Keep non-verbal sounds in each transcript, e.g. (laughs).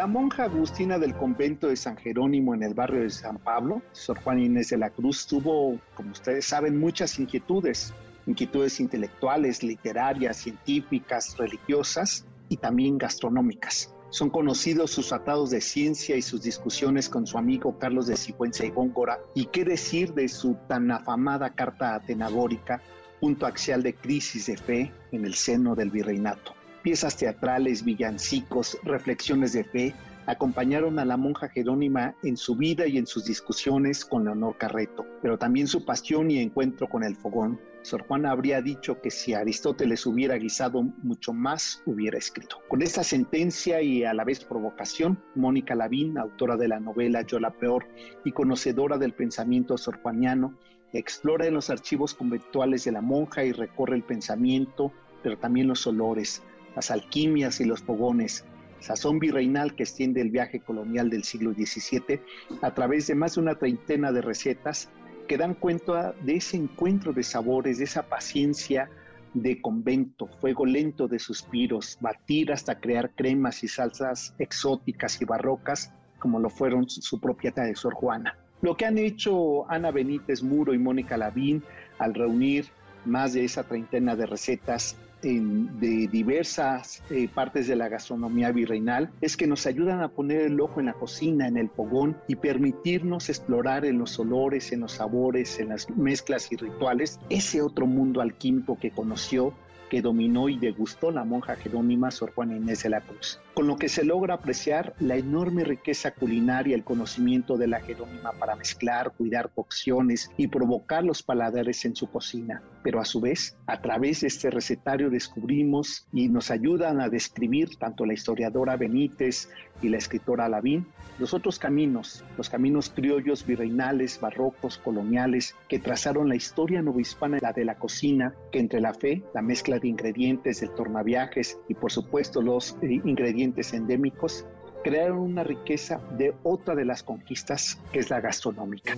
La monja agustina del convento de San Jerónimo en el barrio de San Pablo, Sor Juan Inés de la Cruz, tuvo, como ustedes saben, muchas inquietudes, inquietudes intelectuales, literarias, científicas, religiosas y también gastronómicas. Son conocidos sus tratados de ciencia y sus discusiones con su amigo Carlos de Sigüenza y Góngora, y qué decir de su tan afamada carta atenagórica, punto axial de crisis de fe en el seno del virreinato. Piezas teatrales, villancicos, reflexiones de fe acompañaron a la monja Jerónima en su vida y en sus discusiones con Leonor Carreto, pero también su pasión y encuentro con el fogón. Sor Juana habría dicho que si Aristóteles hubiera guisado mucho más, hubiera escrito. Con esta sentencia y a la vez provocación, Mónica Lavín, autora de la novela Yo la Peor y conocedora del pensamiento sorjuaniano, explora en los archivos conventuales de la monja y recorre el pensamiento, pero también los olores, las alquimias y los fogones, sazón virreinal que extiende el viaje colonial del siglo XVII a través de más de una treintena de recetas que dan cuenta de ese encuentro de sabores, de esa paciencia de convento, fuego lento de suspiros, batir hasta crear cremas y salsas exóticas y barrocas, como lo fueron su propia de Sor Juana. Lo que han hecho Ana Benítez Muro y Mónica Lavín al reunir más de esa treintena de recetas de diversas eh, partes de la gastronomía virreinal es que nos ayudan a poner el ojo en la cocina, en el fogón y permitirnos explorar en los olores, en los sabores, en las mezclas y rituales ese otro mundo alquímico que conoció que dominó y degustó la monja jerónima Sor Juana Inés de la Cruz, con lo que se logra apreciar la enorme riqueza culinaria, el conocimiento de la jerónima para mezclar, cuidar cocciones y provocar los paladares en su cocina. Pero a su vez, a través de este recetario descubrimos y nos ayudan a describir tanto la historiadora Benítez y la escritora Lavín los otros caminos, los caminos criollos, virreinales, barrocos, coloniales, que trazaron la historia novohispana, la de la cocina, que entre la fe, la mezcla de ingredientes, el tornaviajes y por supuesto los eh, ingredientes endémicos, crearon una riqueza de otra de las conquistas, que es la gastronómica.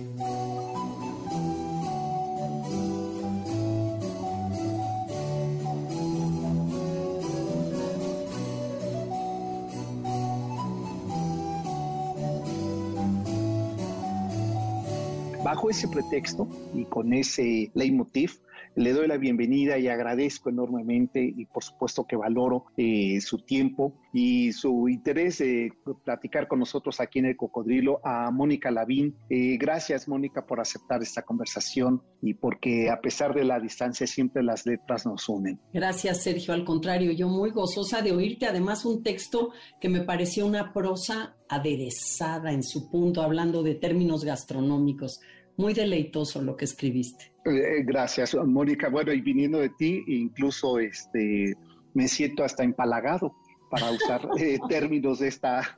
Bajo ese pretexto y con ese leitmotiv, le doy la bienvenida y agradezco enormemente y por supuesto que valoro eh, su tiempo y su interés de platicar con nosotros aquí en el Cocodrilo a Mónica Lavín. Eh, gracias Mónica por aceptar esta conversación y porque a pesar de la distancia siempre las letras nos unen. Gracias Sergio, al contrario, yo muy gozosa de oírte además un texto que me pareció una prosa aderezada en su punto, hablando de términos gastronómicos. Muy deleitoso lo que escribiste. Eh, gracias, Mónica. Bueno, y viniendo de ti, incluso este, me siento hasta empalagado para usar (laughs) eh, términos de, esta,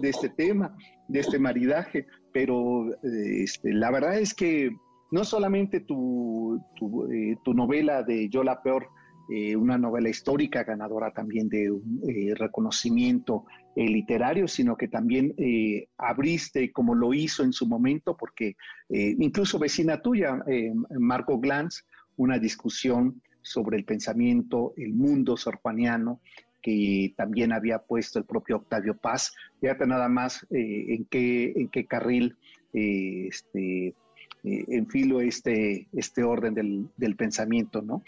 de este tema, de este maridaje. Pero eh, este, la verdad es que no solamente tu, tu, tu novela de Yo la Peor eh, una novela histórica ganadora también de un eh, reconocimiento eh, literario, sino que también abriste, como lo hizo en su momento, porque incluso vecina tuya, Marco Glantz, una discusión sobre el pensamiento, el mundo sorjuaniano, que también había puesto el propio Octavio Paz. Fíjate nada más en, qué, en qué carril este, eh, enfilo este, este orden del, del pensamiento, ¿no?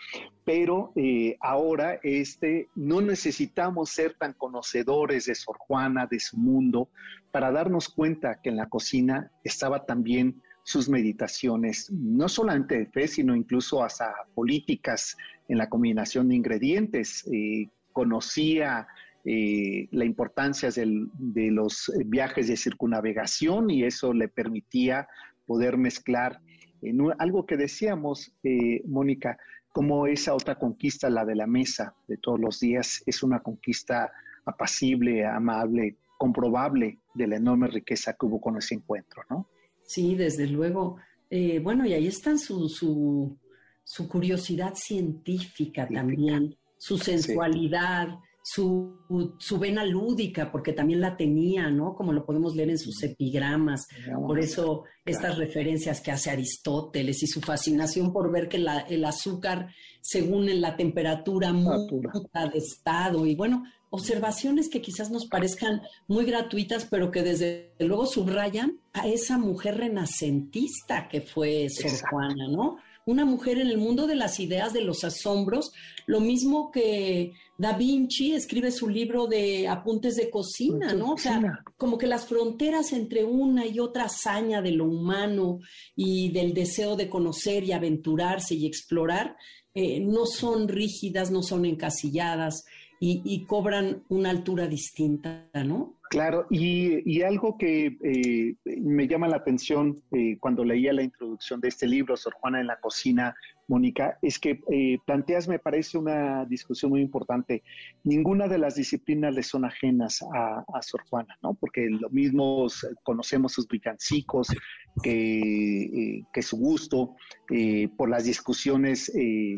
Pero eh, ahora este, no necesitamos ser tan conocedores de Sor Juana, de su mundo, para darnos cuenta que en la cocina estaba también sus meditaciones, no solamente de fe, sino incluso hasta políticas en la combinación de ingredientes. Eh, conocía eh, la importancia de los viajes de circunnavegación y eso le permitía poder mezclar en algo que decíamos, eh, Mónica, como esa otra conquista, la de la mesa de todos los días, es una conquista apacible, amable, comprobable de la enorme riqueza que hubo con ese encuentro, ¿no? Sí, desde luego. Eh, bueno, y ahí está su, su, su curiosidad científica también, su sensualidad, su, su, vena lúdica, porque también la tenía, ¿no? Como lo podemos leer en sus epigramas. Por eso estas referencias que hace Aristóteles y su fascinación por ver que la, el azúcar, según la temperatura, muta de estado. Y bueno, observaciones que quizás nos parezcan muy gratuitas, pero que desde luego subrayan a esa mujer renacentista que fue Sor Juana, ¿no? Una mujer en el mundo de las ideas, de los asombros, lo mismo que Da Vinci escribe su libro de apuntes de cocina, ¿no? O sea, como que las fronteras entre una y otra hazaña de lo humano y del deseo de conocer y aventurarse y explorar, eh, no son rígidas, no son encasilladas y, cobran una altura distinta, ¿no? Claro, y, algo que eh, me llama la atención eh, cuando leía la introducción de este libro, Sor Juana en la cocina, Mónica, es que eh, planteas, me parece, una discusión muy importante. Ninguna de las disciplinas le son ajenas a, Sor Juana, ¿no? Porque lo mismo conocemos sus villancicos, que, que su gusto por las discusiones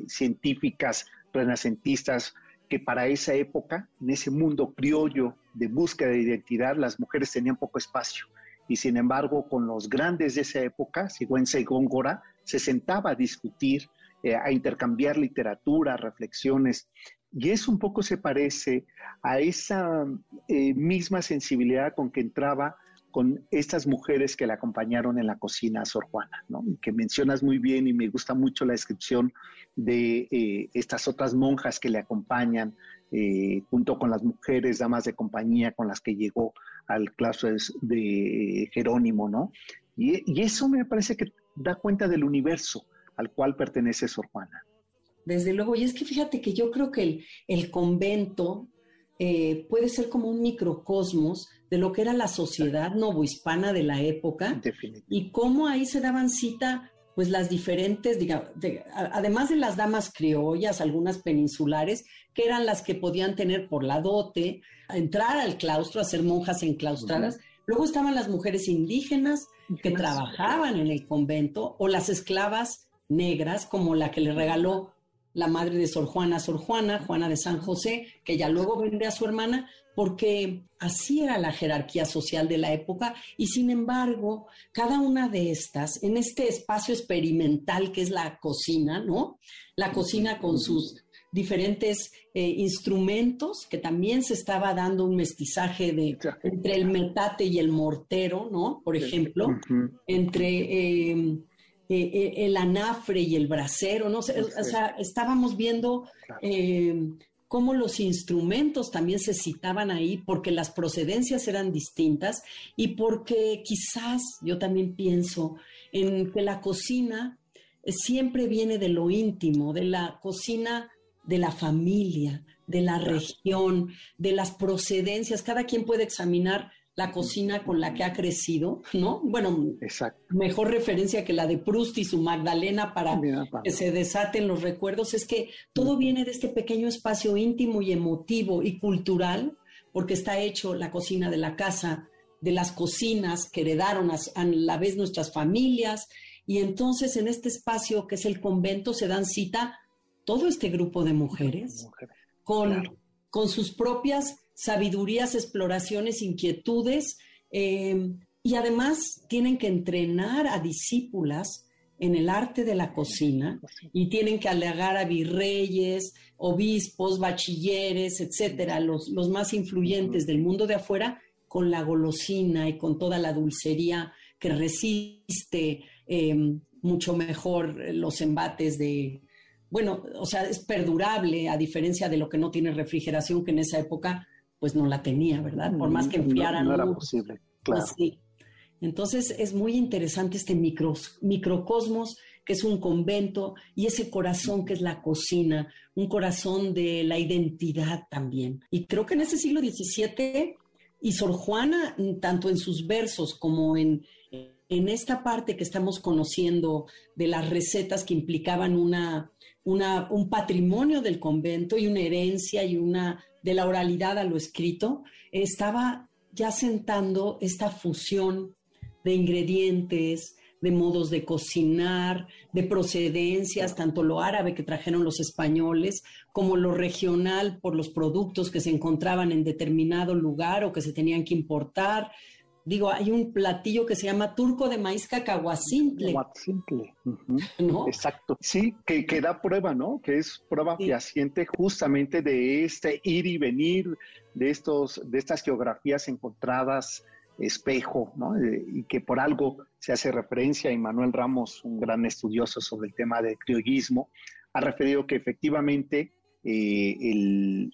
científicas renacentistas, que para esa época, en ese mundo criollo de búsqueda de identidad, las mujeres tenían poco espacio. Y sin embargo, con los grandes de esa época, Sigüenza y Góngora, se sentaba a discutir, eh, a intercambiar literatura, reflexiones. Y eso un poco se parece a esa eh, misma sensibilidad con que entraba con estas mujeres que la acompañaron en la cocina a Sor Juana, ¿no? que mencionas muy bien y me gusta mucho la descripción de eh, estas otras monjas que le acompañan, eh, junto con las mujeres, damas de compañía con las que llegó al claustro de Jerónimo, ¿no? Y, eso me parece que da cuenta del universo al cual pertenece Sor Juana. Desde luego, y es que fíjate que yo creo que el, el convento eh, puede ser como un microcosmos de lo que era la sociedad novohispana de la época y cómo ahí se daban cita pues las diferentes, digamos, además de las damas criollas, algunas peninsulares, que eran las que podían tener por la dote, entrar al claustro, a ser monjas enclaustradas. Luego estaban las mujeres indígenas que trabajaban en el convento o las esclavas negras, como la que le regaló la madre de Sor Juana, Sor Juana, Juana de San José, que ya luego vende a su hermana, porque así era la jerarquía social de la época. Y sin embargo, cada una de estas, en este espacio experimental que es la cocina, ¿no? La cocina con sus diferentes eh, instrumentos, que también se estaba dando un mestizaje de, entre el metate y el mortero, ¿no? Por ejemplo, entre... Eh, eh, el anafre y el brasero, ¿no? O sea, estábamos viendo eh, cómo los instrumentos también se citaban ahí porque las procedencias eran distintas y porque quizás yo también pienso en que la cocina siempre viene de lo íntimo, de la cocina de la familia, de la región, de las procedencias. Cada quien puede examinar la cocina con la que ha crecido, ¿no? Bueno, mejor referencia que la de Proust y su Magdalena para que se desaten los recuerdos es que todo viene de este pequeño espacio íntimo y emotivo y cultural, porque está hecho la cocina de la casa, de las cocinas que heredaron a, la vez nuestras familias, y entonces en este espacio que es el convento se dan cita todo este grupo de mujeres, con, con sus propias sabidurías, exploraciones, inquietudes, eh, y además tienen que entrenar a discípulas en el arte de la cocina y tienen que alegar a virreyes, obispos, bachilleres, etcétera, los, los más influyentes del mundo de afuera, con la golosina y con toda la dulcería que resiste eh, mucho mejor los embates de, bueno, o sea, es perdurable a diferencia de lo que no tiene refrigeración, que en esa época pues no la tenía, ¿verdad? Por más que enfriaran. No, no era posible, claro. Entonces es muy interesante este microcosmos que es un convento y ese corazón que es la cocina, un corazón de la identidad también. Y creo que en ese siglo XVII y Sor Juana, tanto en sus versos como en, en esta parte que estamos conociendo de las recetas que implicaban una, una, un patrimonio del convento y una herencia y una de la oralidad a lo escrito, estaba ya sentando esta fusión de ingredientes, de modos de cocinar, de procedencias, tanto lo árabe que trajeron los españoles, como lo regional por los productos que se encontraban en determinado lugar o que se tenían que importar. Digo, hay un platillo que se llama turco de maíz cacahuacintle. Cacahuacintle. ¿No? Exacto. Sí, que, que, da prueba, ¿no? Que es prueba fehaciente justamente de este ir y venir, de, estos, de estas geografías encontradas espejo, ¿no? Eh, y que por algo se hace referencia, y Manuel Ramos, un gran estudioso sobre el tema del criollismo, ha referido que efectivamente eh,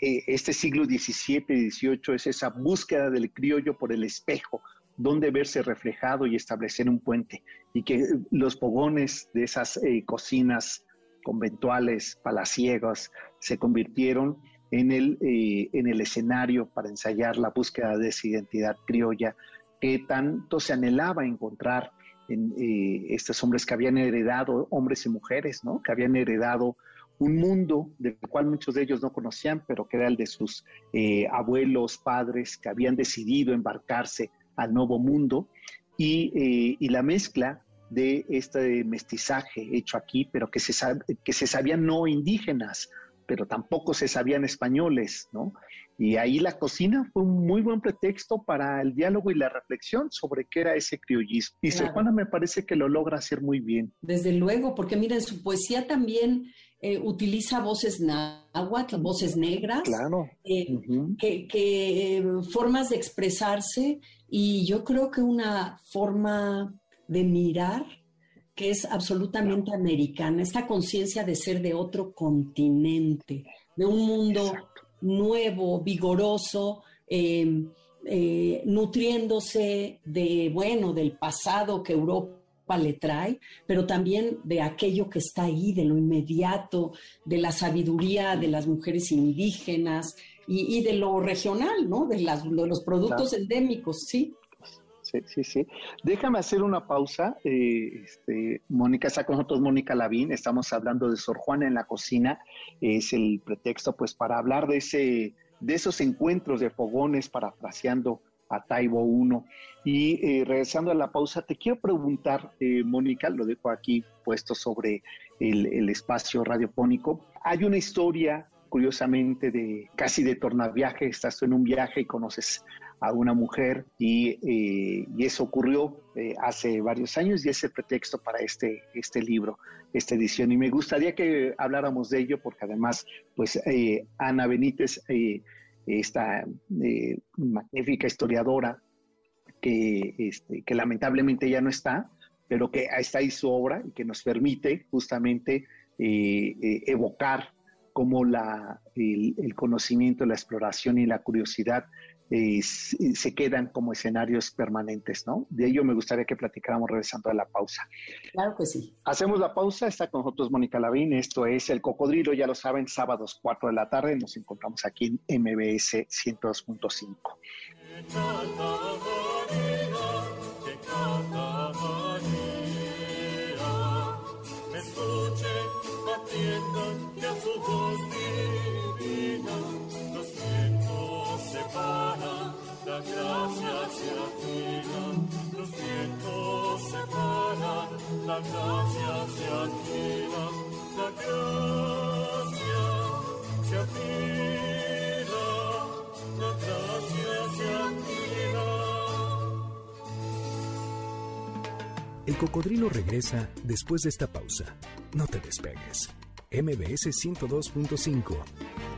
eh, este siglo XVII y XVIII es esa búsqueda del criollo por el espejo, donde verse reflejado y establecer un puente, y que los pogones de esas cocinas conventuales, palaciegos, se convirtieron en el, eh, en el escenario para ensayar la búsqueda de esa identidad criolla que tanto se anhelaba encontrar en eh, estos hombres que habían heredado, hombres y mujeres, ¿no? que habían heredado un mundo del cual muchos de ellos no conocían, pero que era el de sus eh, abuelos, padres, que habían decidido embarcarse al nuevo mundo, y, y la mezcla de este mestizaje hecho aquí, pero que se, que se sabían no indígenas, pero tampoco se sabían españoles, ¿no? Y ahí la cocina fue un muy buen pretexto para el diálogo y la reflexión sobre qué era ese criollismo. Y claro. Juana me parece que lo logra hacer muy bien. Desde luego, porque miren, su poesía también eh, utiliza voces náhuatl, voces negras, claro. eh, que, que eh, formas de expresarse y yo creo que una forma de mirar que es absolutamente americana, esta conciencia de ser de otro continente, de un mundo Exacto. nuevo, vigoroso, eh, eh, nutriéndose de, bueno, del pasado que Europa le trae, pero también de aquello que está ahí, de lo inmediato, de la sabiduría de las mujeres indígenas y, y de lo regional, ¿no? De, las, de los productos claro. endémicos, sí sí, sí, sí. Déjame hacer una pausa. Eh, este, Mónica está con nosotros, Mónica Lavín. Estamos hablando de Sor Juana en la cocina. Es el pretexto, pues, para hablar de ese, de esos encuentros de fogones, parafraseando a Taibo 1. Y eh, regresando a la pausa, te quiero preguntar, eh, Mónica, lo dejo aquí puesto sobre el, el espacio radiofónico. Hay una historia curiosamente de casi de tornaviaje, estás en un viaje y conoces a una mujer y, eh, y eso ocurrió hace varios años y es el pretexto para este, este libro, esta edición. Y me gustaría que habláramos de ello porque además, pues Ana Benítez, esta eh, magnífica historiadora que, este, que lamentablemente ya no está, pero que está ahí su obra y que nos permite justamente evocar cómo la, el, conocimiento, la exploración y la curiosidad eh, se quedan como escenarios permanentes, ¿no? De ello me gustaría que platicáramos regresando a la pausa. Claro que sí. Hacemos la pausa, está con nosotros Mónica Lavín, esto es El Cocodrilo, ya lo saben, sábados 4 de la tarde, nos encontramos aquí en MBS 102.5. que a su voz divina separan, la gracia se afina, los vientos separan, la gracia se afina, la gracia se afina, la gracia se afina. El cocodrilo regresa después de esta pausa. No te despegues. MBS 102.5.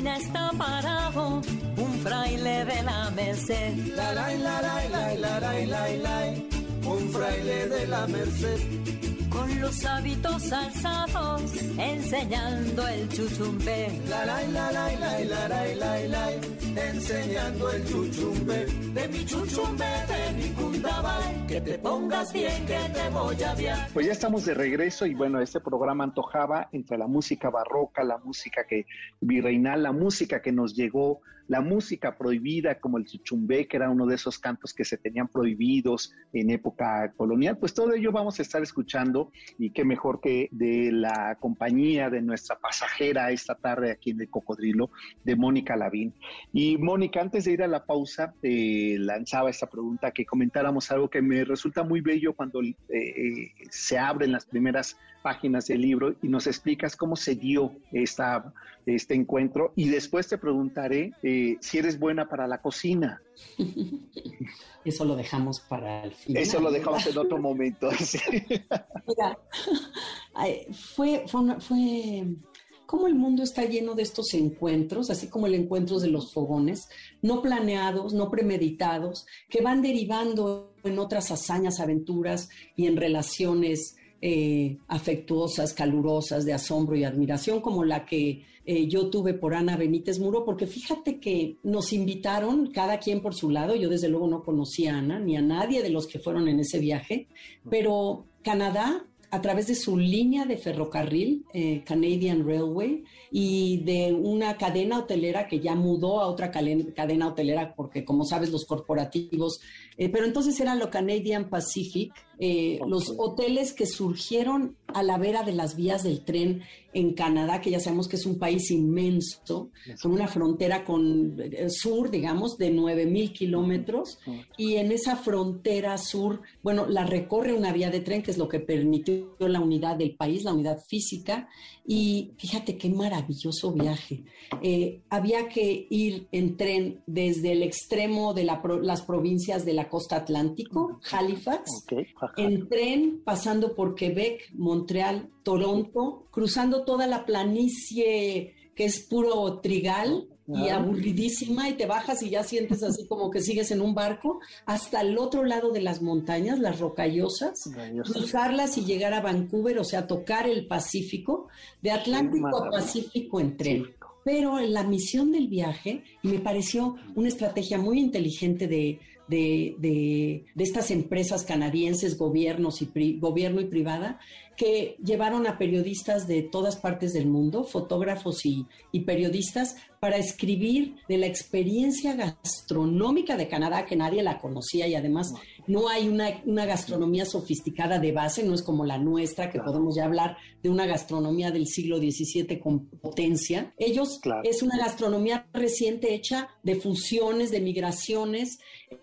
esquina está parado un fraile de la Merced. La la la la la la la la la un fraile de la Merced. Con los hábitos alzados, enseñando el chuchumbe. La la la la la la la la la enseñando el chuchumbe. De mi chuchumbe, de que te pongas bien, que te voy a. Pues ya estamos de regreso y bueno, este programa antojaba entre la música barroca, la música que virreinal, la música que nos llegó la música prohibida como el chuchumbé, que era uno de esos cantos que se tenían prohibidos en época colonial, pues todo ello vamos a estar escuchando y qué mejor que de la compañía de nuestra pasajera esta tarde aquí en el Cocodrilo, de Mónica Lavín. Y Mónica, antes de ir a la pausa, eh, lanzaba esta pregunta, que comentáramos algo que me resulta muy bello cuando eh, eh, se abren las primeras páginas del libro y nos explicas cómo se dio esta, este encuentro y después te preguntaré eh, si eres buena para la cocina. (laughs) Eso lo dejamos para el final. Eso lo dejamos en otro momento. (laughs) Mira, fue, fue, fue cómo el mundo está lleno de estos encuentros, así como el encuentro de los fogones, no planeados, no premeditados, que van derivando en otras hazañas, aventuras y en relaciones eh, afectuosas, calurosas, de asombro y admiración, como la que eh, yo tuve por Ana Benítez Muro, porque fíjate que nos invitaron cada quien por su lado, yo desde luego no conocía a Ana ni a nadie de los que fueron en ese viaje, pero Canadá a través de su línea de ferrocarril, eh, Canadian Railway, y de una cadena hotelera que ya mudó a otra cadena hotelera, porque como sabes, los corporativos, pero entonces era lo Canadian Pacific, eh, los hoteles que surgieron a la vera de las vías del tren en Canadá, que ya sabemos que es un país inmenso, con una frontera con el eh, sur, digamos, de 9 mil kilómetros, y en esa frontera sur, bueno, la recorre una vía de tren, que es lo que permitió la unidad del país, la unidad física, y fíjate qué maravilloso viaje. Eh, había que ir en tren desde el extremo de las provincias de la costa atlántico, Halifax, en tren pasando por Quebec, Montreal, Toronto, cruzando toda la planicie que es puro trigal y aburridísima y te bajas y ya sientes así como que sigues en un barco hasta el otro lado de las montañas, las rocallosas, cruzarlas y llegar a Vancouver, o sea, tocar el Pacífico, de Atlántico a Pacífico en tren. Pero la misión del viaje, me pareció una estrategia muy inteligente de, de, estas empresas canadienses, gobiernos y gobierno y privada, que llevaron a periodistas de todas partes del mundo, fotógrafos y, periodistas, para escribir de la experiencia gastronómica de Canadá, que nadie la conocía y además no. hay una, gastronomía sofisticada de base, no es como la nuestra, que podemos ya hablar de una gastronomía del siglo XVII con potencia. Ellos es una gastronomía reciente hecha de fusiones, de migraciones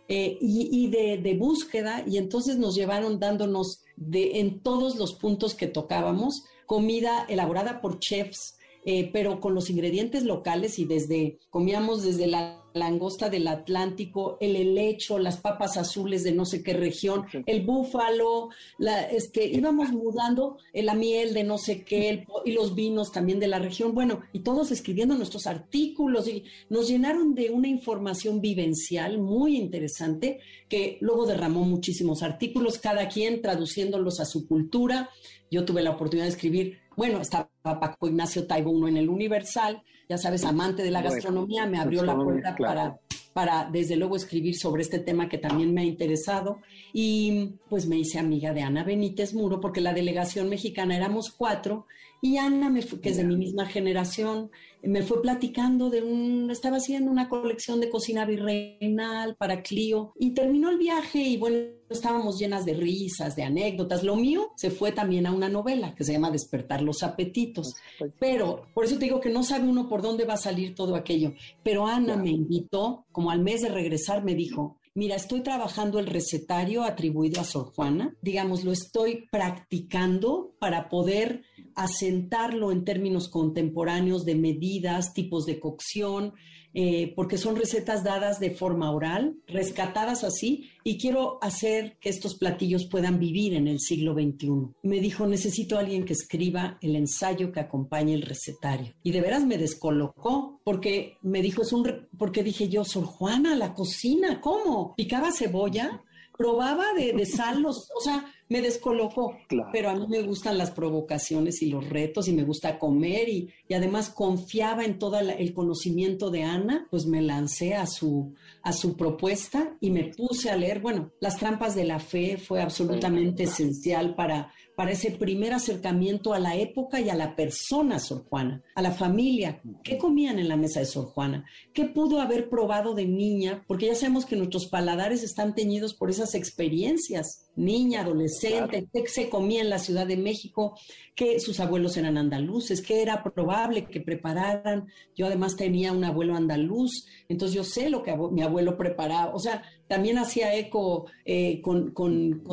eh, y, de, de búsqueda, y entonces nos llevaron dándonos de, en todos los puntos que tocábamos, comida elaborada por chefs, eh, pero con los ingredientes locales y desde, comíamos desde la langosta del Atlántico, el helecho, las papas azules de no sé qué región, el búfalo, la, este, íbamos mudando la miel de no sé qué y los vinos también de la región. Bueno, y todos escribiendo nuestros artículos y nos llenaron de una información vivencial muy interesante que luego derramó muchísimos artículos, cada quien traduciéndolos a su cultura. Yo tuve la oportunidad de escribir, bueno, estaba Paco Ignacio Taibo uno en el Universal, ya sabes, amante de la gastronomía, me abrió la puerta para, para, desde luego, escribir sobre este tema que también me ha interesado. Y pues me hice amiga de Ana Benítez Muro, porque la delegación mexicana éramos cuatro, y Ana, me que es de mi misma generación, me fue platicando de un, estaba haciendo una colección de cocina virreinal para Clio y terminó el viaje y bueno, estábamos llenas de risas, de anécdotas. Lo mío se fue también a una novela que se llama Despertar los apetitos. Pero por eso te digo que no sabe uno por dónde va a salir todo aquello. Pero Ana me invitó, como al mes de regresar, me dijo, Mira, estoy trabajando el recetario atribuido a Sor Juana, digamos, lo estoy practicando para poder asentarlo en términos contemporáneos de medidas, tipos de cocción, eh, porque son recetas dadas de forma oral, rescatadas así, y quiero hacer que estos platillos puedan vivir en el siglo XXI. Me dijo, necesito alguien que escriba el ensayo que acompañe el recetario. Y de veras me descolocó, porque me dijo, es un, porque dije yo, Sor Juana, la cocina, ¿cómo? Picaba cebolla, probaba de, de sal, o sea, me descolocó. Pero a mí me gustan las provocaciones y los retos y me gusta comer y, además confiaba en todo el conocimiento de Ana, pues me lancé a su, a su propuesta y me puse a leer. Bueno, Las trampas de la fe fue absolutamente esencial para, para ese primer acercamiento a la época y a la persona Sor Juana, a la familia. ¿Qué comían en la mesa de Sor Juana? ¿Qué pudo haber probado de niña? Porque ya sabemos que nuestros paladares están teñidos por esas experiencias niña, adolescente, qué se comía en la Ciudad de México, que sus abuelos eran andaluces, que era probable que prepararan. Yo además tenía un abuelo andaluz, entonces yo sé lo que mi abuelo preparaba. O sea, también hacía eco eh, con,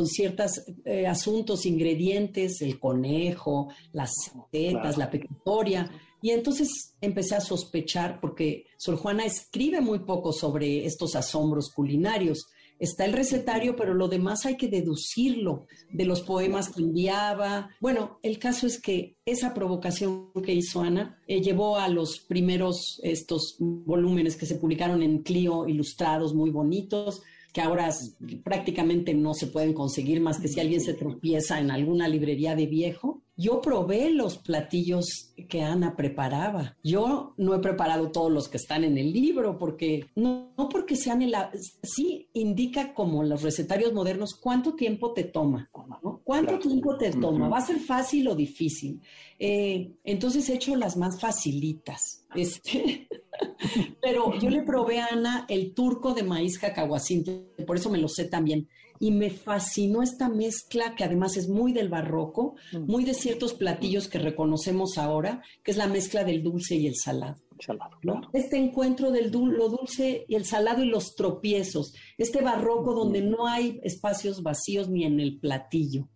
ciertos eh, asuntos, ingredientes, el conejo, las setas, la pecutoria. Y entonces empecé a sospechar, porque Sor Juana escribe muy poco sobre estos asombros culinarios está el recetario, pero lo demás hay que deducirlo de los poemas que enviaba. Bueno, el caso es que esa provocación que hizo Ana eh, llevó a los primeros estos volúmenes que se publicaron en Clio, ilustrados, muy bonitos, que ahora prácticamente no se pueden conseguir más que si alguien se tropieza en alguna librería de viejo. Yo probé los platillos que Ana preparaba. Yo no he preparado todos los que están en el libro porque no, porque sean el, sí indica como los recetarios modernos cuánto tiempo te toma, ¿Cuánto tiempo te toma? ¿Va a ser fácil o difícil? Eh, entonces he hecho las más facilitas. Este, (laughs) pero yo le probé a Ana el turco de maíz cacahuacín, por eso me lo sé también y me fascinó esta mezcla que además es muy del barroco, mm. muy de ciertos platillos que reconocemos ahora, que es la mezcla del dulce y el salado. Este encuentro del lo dulce y el salado y los tropiezos, este barroco donde no hay espacios vacíos ni en el platillo,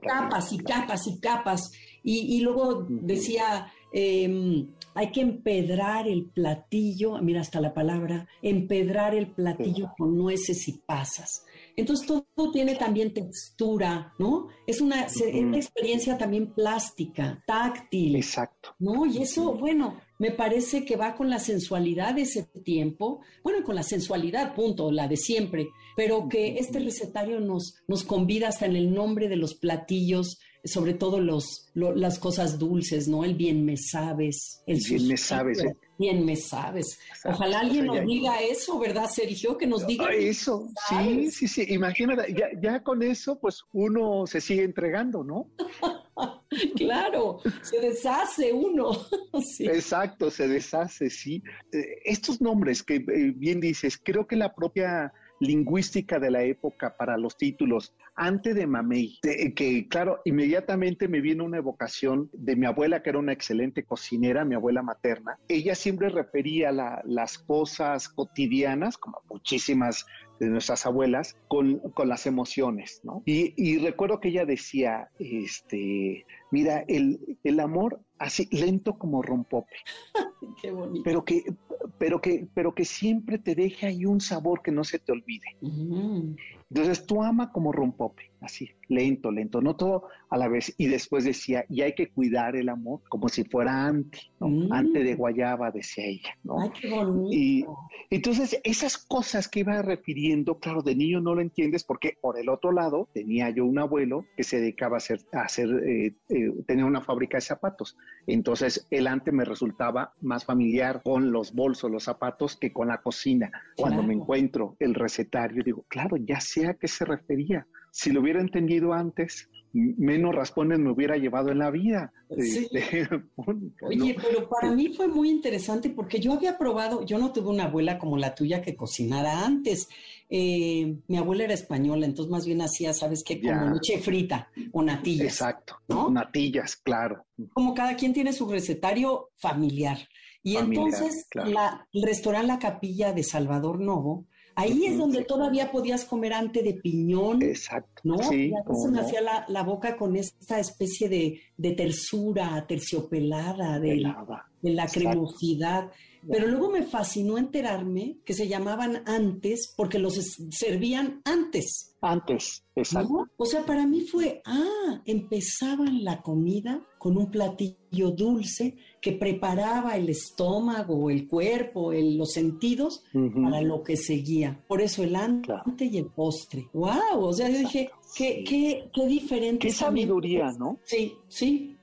capas y capas y capas. Y, luego decía, em, hay que empedrar el platillo, mira hasta la palabra, empedrar el platillo con nueces y pasas. Entonces todo tiene también textura, ¿no? Es una, experiencia también plástica, táctil. Exacto. ¿No? Y eso, bueno, me parece que va con la sensualidad de ese tiempo, bueno, con la sensualidad, punto, la de siempre, pero que este recetario nos, nos convida hasta en el nombre de los platillos, sobre todo los, las cosas dulces, ¿no? El bien me sabes. El bien me sabes. ¿eh? Bien me sabes. Ojalá alguien nos diga eso, ¿verdad, Sergio? Que nos diga. Eso, sí, sí, sí. Imagínate, ya, ya con eso, pues uno se sigue entregando, ¿no? (laughs) claro, se deshace uno. (laughs) Exacto, se deshace, sí. Eh, estos nombres que eh, bien dices, creo que la propia lingüística de la época para los títulos, antes de Mamey, que claro, inmediatamente me viene una evocación de mi abuela, que era una excelente cocinera, mi abuela materna. Ella siempre refería las cosas cotidianas, como muchísimas de nuestras abuelas, con, las emociones, ¿no? Y, y, recuerdo que ella decía, este, mira, el, el amor así lento como rompope. (laughs) Qué bonito. Pero que, pero que, pero que siempre te deje ahí un sabor que no se te olvide. Entonces tú ama como rompope, así, lento, lento, no todo a la vez. Y después decía, y hay que cuidar el amor como si fuera ante, ¿no? Mm. Ante de guayaba, decía ella, ¿no? Ay, qué bonito. Y entonces esas cosas que iba refiriendo, claro, de niño no lo entiendes porque por el otro lado tenía yo un abuelo que se dedicaba a hacer, a hacer eh, eh, tenía una fábrica de zapatos. Entonces el ante me resultaba más familiar con los bolsos, los zapatos, que con la cocina. Cuando me encuentro el recetario, digo, claro, ya sé a qué se refería. Si lo hubiera entendido antes, menos raspones me hubiera llevado en la vida. Sí. (laughs) Este, Oye, pero para mí fue muy interesante porque yo había probado, yo no tuve una abuela como la tuya que cocinara antes. Eh, mi abuela era española, entonces más bien hacía, ¿sabes qué? Como noche frita o natillas. Exacto, ¿no? natillas, claro. Como cada quien tiene su recetario familiar. Y entonces la, el restaurante La Capilla de Salvador Novo Ahí es donde todavía podías comer ante de piñón. Exacto. ¿no? Sí, y se me hacía la, boca con esta especie de, de tersura terciopelada, de, de la cremosidad. Pero luego me fascinó enterarme que se llamaban antes porque los servían antes. Antes, exacto. O sea, para mí fue, ah, empezaban la comida con un platillo dulce que preparaba el estómago, el cuerpo, los sentidos para lo que seguía. Por eso el antes y el postre. ¡Wow! O sea, yo dije, qué, qué, qué diferente. Qué sabiduría, ¿no? Sí, sí.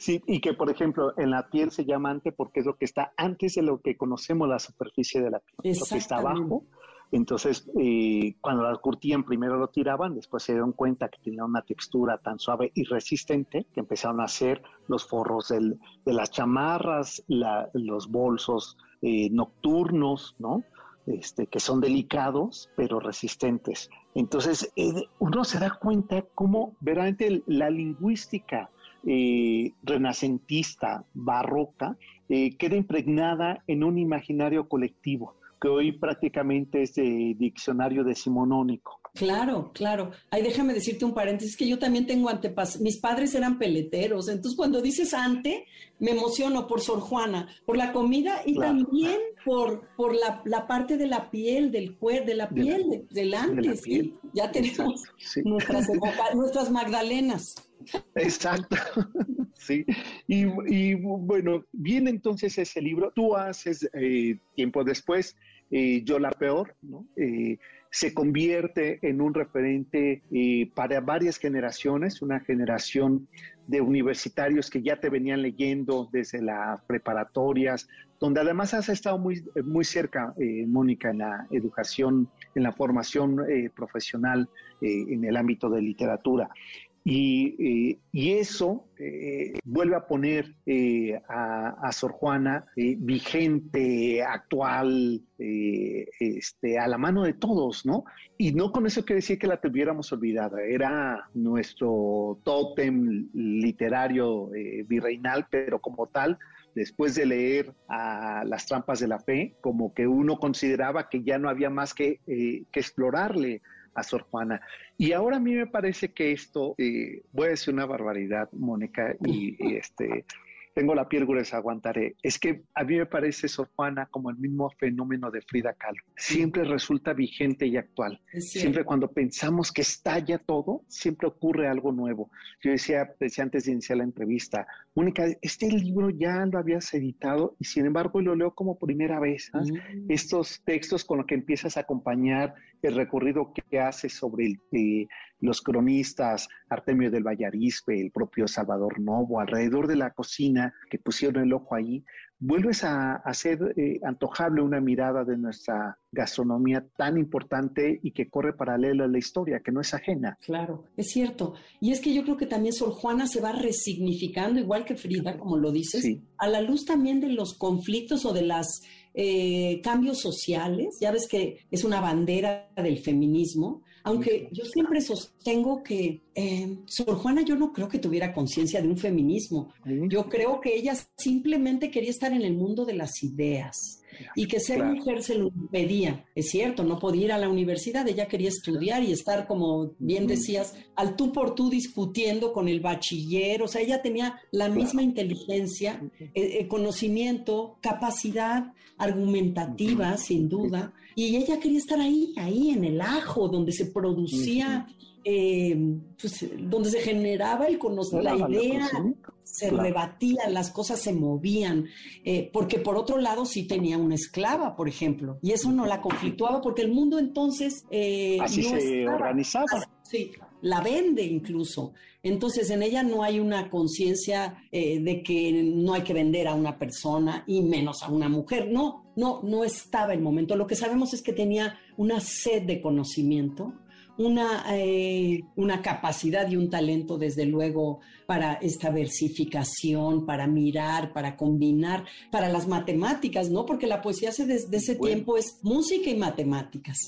Sí, y que por ejemplo en la piel se llama ante porque es lo que está antes de lo que conocemos la superficie de la piel, lo que está abajo. Entonces, eh, cuando la curtían, primero lo tiraban, después se dieron cuenta que tenía una textura tan suave y resistente que empezaron a hacer los forros de las chamarras, los bolsos eh, nocturnos, ¿no? Este, que son delicados pero resistentes. Entonces, eh, uno se da cuenta cómo verdaderamente la lingüística eh, renacentista, barroca, eh, queda impregnada en un imaginario colectivo que hoy prácticamente es de diccionario decimonónico. Claro, claro. Ay, déjame decirte un paréntesis, que yo también tengo antepas. Mis padres eran peleteros, entonces cuando dices ante, me emociono por Sor Juana, por la comida y también por, por la, parte de la piel, del cuerpo, de la piel, del antes. Ya tenemos nuestras, (laughs) nuestras Magdalenas. Exacto, (laughs) sí. Y, bueno, viene entonces ese libro, tú haces eh, tiempo después, eh, Yo la Peor, ¿no? Eh, se convierte en un referente para varias generaciones, una generación de universitarios que ya te venían leyendo desde las preparatorias, donde además has estado muy, muy cerca, Mónica, en la educación, en la formación profesional en el ámbito de literatura. Y, eso eh, vuelve a poner eh, a, Sor Juana eh, vigente, actual, este, a la mano de todos, ¿no? Y no con eso quiere decir que la tuviéramos olvidada, era nuestro tótem literario virreinal, pero como tal, después de leer a las trampas de la fe, como que uno consideraba que ya no había más que explorarle a Sor Juana. Y ahora a mí me parece que esto, eh, voy a decir una barbaridad, Mónica, y, este, tengo la piel gruesa, aguantaré. Es que a mí me parece Sor Juana como el mismo fenómeno de Frida Kahlo. Siempre resulta vigente y actual. Siempre cuando pensamos que estalla todo, siempre ocurre algo nuevo. Yo decía, decía antes de iniciar la entrevista, Mónica, este libro ya lo habías editado y sin embargo lo leo como primera vez. Mm. Estos textos con los que empiezas a acompañar el recorrido que hace sobre el, eh, los cronistas Artemio del Vallarispe, el propio Salvador Novo, alrededor de la cocina que pusieron el ojo ahí, vuelves a hacer eh, antojable una mirada de nuestra gastronomía tan importante y que corre paralelo a la historia, que no es ajena. Claro, es cierto. Y es que yo creo que también Sor Juana se va resignificando, igual que Frida, como lo dices, a la luz también de los conflictos o de los eh, cambios sociales. Ya ves que es una bandera del feminismo aunque yo siempre sostengo que eh, Sor Juana yo no creo que tuviera conciencia de un feminismo. Yo creo que ella simplemente quería estar en el mundo de las ideas y que ser mujer se lo impedía. Es cierto, no podía ir a la universidad, ella quería estudiar y estar, como bien decías, al tú por tú discutiendo con el bachiller, o sea, ella tenía la misma inteligencia, eh, eh, conocimiento, capacidad argumentativa, sin duda, y ella quería estar ahí, ahí en el ajo, donde se producía eh, pues, donde se generaba el conocimiento, la idea, se rebatía, las cosas se movían, eh, porque por otro lado sí tenía una esclava, por ejemplo, y eso no la conflictuaba porque el mundo entonces... Eh, Así se organizaba. sí, la vende incluso. Entonces en ella no hay una conciencia de que no hay que vender a una persona y menos a una mujer. No, no, no estaba el momento. Lo que sabemos es que tenía una sed de conocimiento una, eh, una capacidad y un talento, desde luego, para esta versificación, para mirar, para combinar, para las matemáticas, ¿no? Porque la poesía hace desde ese tiempo es música y matemáticas.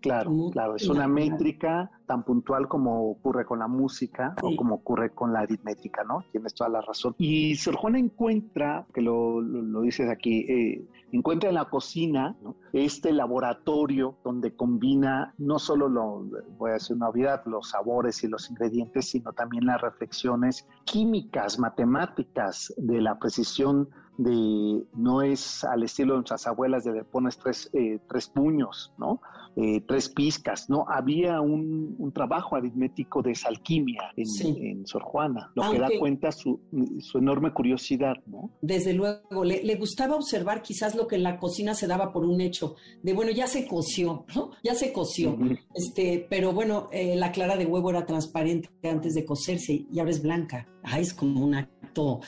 Claro, claro, es una métrica tan puntual como ocurre con la música o como ocurre con la aritmética, ¿no? Tienes toda la razón. Y Sor Juana encuentra, que lo, lo, dices aquí, eh, encuentra en la cocina este laboratorio donde combina no solo, lo, voy a decir una obviedad, los sabores y los ingredientes, sino también las reflexiones químicas, matemáticas, de la precisión de no es al estilo de nuestras abuelas de le pones tres, eh, tres puños, ¿no? Eh, tres pizcas, ¿no? Había un, trabajo aritmético de esa alquimia en, Sor Juana, lo que da cuenta su, su, enorme curiosidad, ¿no? Desde luego, le, gustaba observar quizás lo que en la cocina se daba por un hecho, de bueno, ya se coció, ¿no? Ya se coció, este, pero bueno, eh, la clara de huevo era transparente antes de cocerse y ahora es blanca. Ay, es como un acto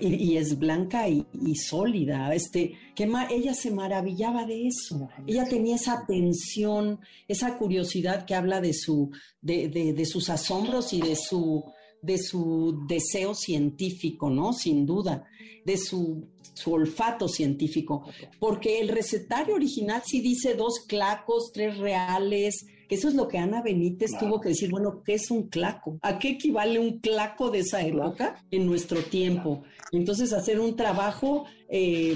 y, es blanca y, sólida. Este, que ella se maravillaba de eso. Ella tenía esa atención, esa curiosidad que habla de su, de, de, sus asombros y de su, de su deseo científico, ¿no? Sin duda, de su, su, olfato científico, porque el recetario original sí dice dos clacos, tres reales, que eso es lo que Ana Benítez tuvo que decir, bueno, ¿qué es un claco? ¿A qué equivale un claco de esa época en nuestro tiempo? Entonces, hacer un trabajo eh,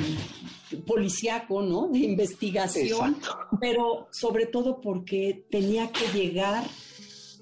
policíaco, ¿no? De investigación, pero sobre todo porque tenía que llegar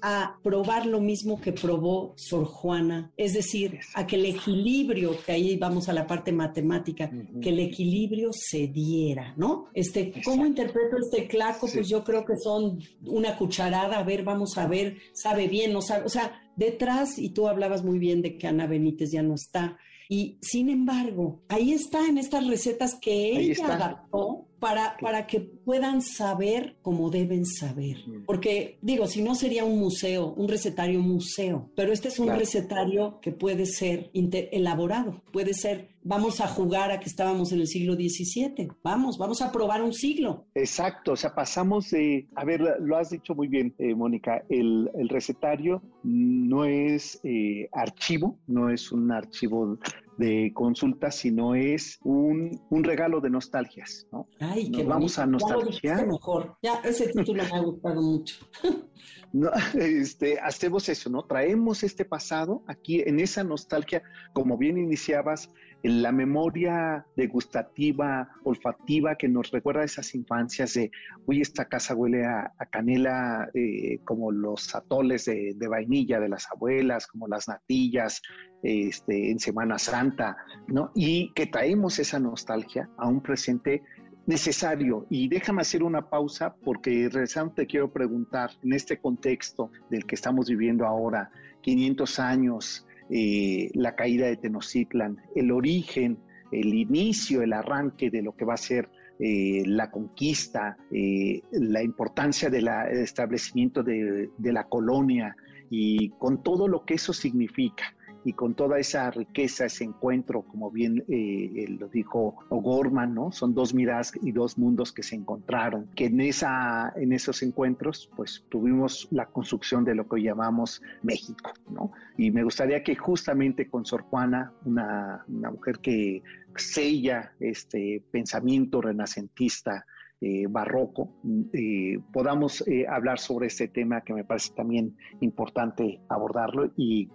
a probar lo mismo que probó Sor Juana, es decir, a que el equilibrio, que ahí vamos a la parte matemática, que el equilibrio se diera, ¿no? Este, ¿cómo interpreto este claco? Pues yo creo que son una cucharada, a ver, vamos a ver, sabe bien, no sabe, o sea, detrás, y tú hablabas muy bien de que Ana Benítez ya no está, y sin embargo, ahí está en estas recetas que ella adaptó para, para que puedan saber como deben saber. Porque digo, si no sería un museo, un recetario museo, pero este es un recetario que puede ser elaborado, puede ser, vamos a jugar a que estábamos en el siglo XVII, vamos, vamos a probar un siglo. Exacto, o sea, pasamos de, a ver, lo has dicho muy bien, eh, Mónica, el, el, recetario no es eh, archivo, no es un archivo de consulta, sino es un, un regalo de nostalgias, ¿no? Ay, qué vamos a nostalgia. mejor. Ya, ese título me ha gustado mucho. (laughs) No, este, hacemos eso, ¿no? Traemos este pasado aquí en esa nostalgia, como bien iniciabas, la memoria degustativa, olfativa que nos recuerda a esas infancias de, uy, esta casa huele a, canela eh, como los atoles de, de, vainilla de las abuelas, como las natillas este, en Semana Santa, ¿no? Y que traemos esa nostalgia a un presente necesario. Y déjame hacer una pausa porque regresando te quiero preguntar, en este contexto del que estamos viviendo ahora, 500 años, eh, la caída de Tenochtitlan, el origen, el inicio, el arranque de lo que va a ser eh, la conquista, eh, la importancia del establecimiento de, de la colonia y con todo lo que eso significa y con toda esa riqueza, ese encuentro, como bien eh, lo dijo O'Gorman, ¿no? Son dos miradas y dos mundos que se encontraron, que en, esa, en esos encuentros, pues tuvimos la construcción de lo que llamamos México, ¿no? Y me gustaría que justamente con Sor Juana, una, una mujer que sella este pensamiento renacentista, eh, barroco, eh, podamos eh, hablar sobre este tema que me parece también importante abordarlo y,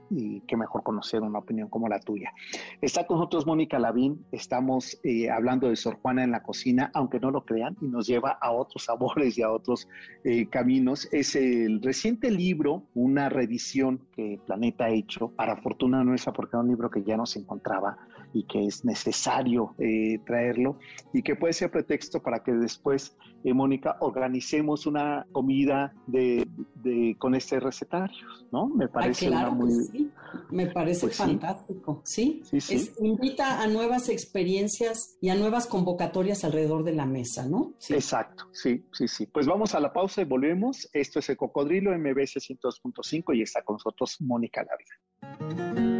que mejor conocer una opinión como la tuya. Está con nosotros Mónica Lavín, estamos hablando de Sor Juana en la cocina, aunque no lo crean, y nos lleva a otros sabores y a otros caminos. Es el reciente libro, una reedición que Planeta ha hecho, para fortuna nuestra, porque era un libro que ya no se encontraba y que es necesario eh, traerlo y que puede ser pretexto para que después, eh, Mónica, organicemos una comida de, con este recetario, ¿no? Me parece muy... sí. Me parece pues fantástico, ¿sí? sí, invita a nuevas experiencias y a nuevas convocatorias alrededor de la mesa, ¿no? Exacto, sí, sí, sí. Pues vamos a la pausa y volvemos. Esto es el Cocodrilo MBS 102.5 y está con nosotros Mónica Lavia.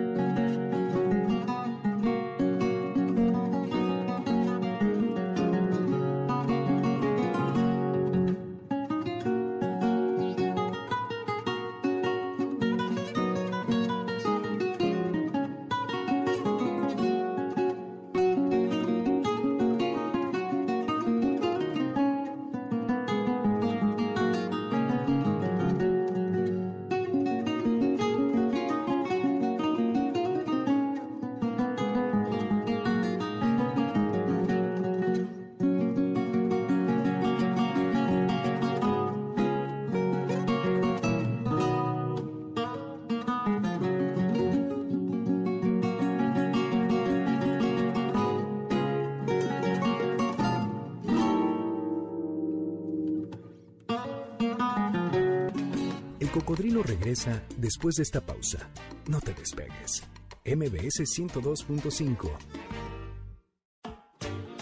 Regresa después de esta pausa. No te despegues. MBS 102.5.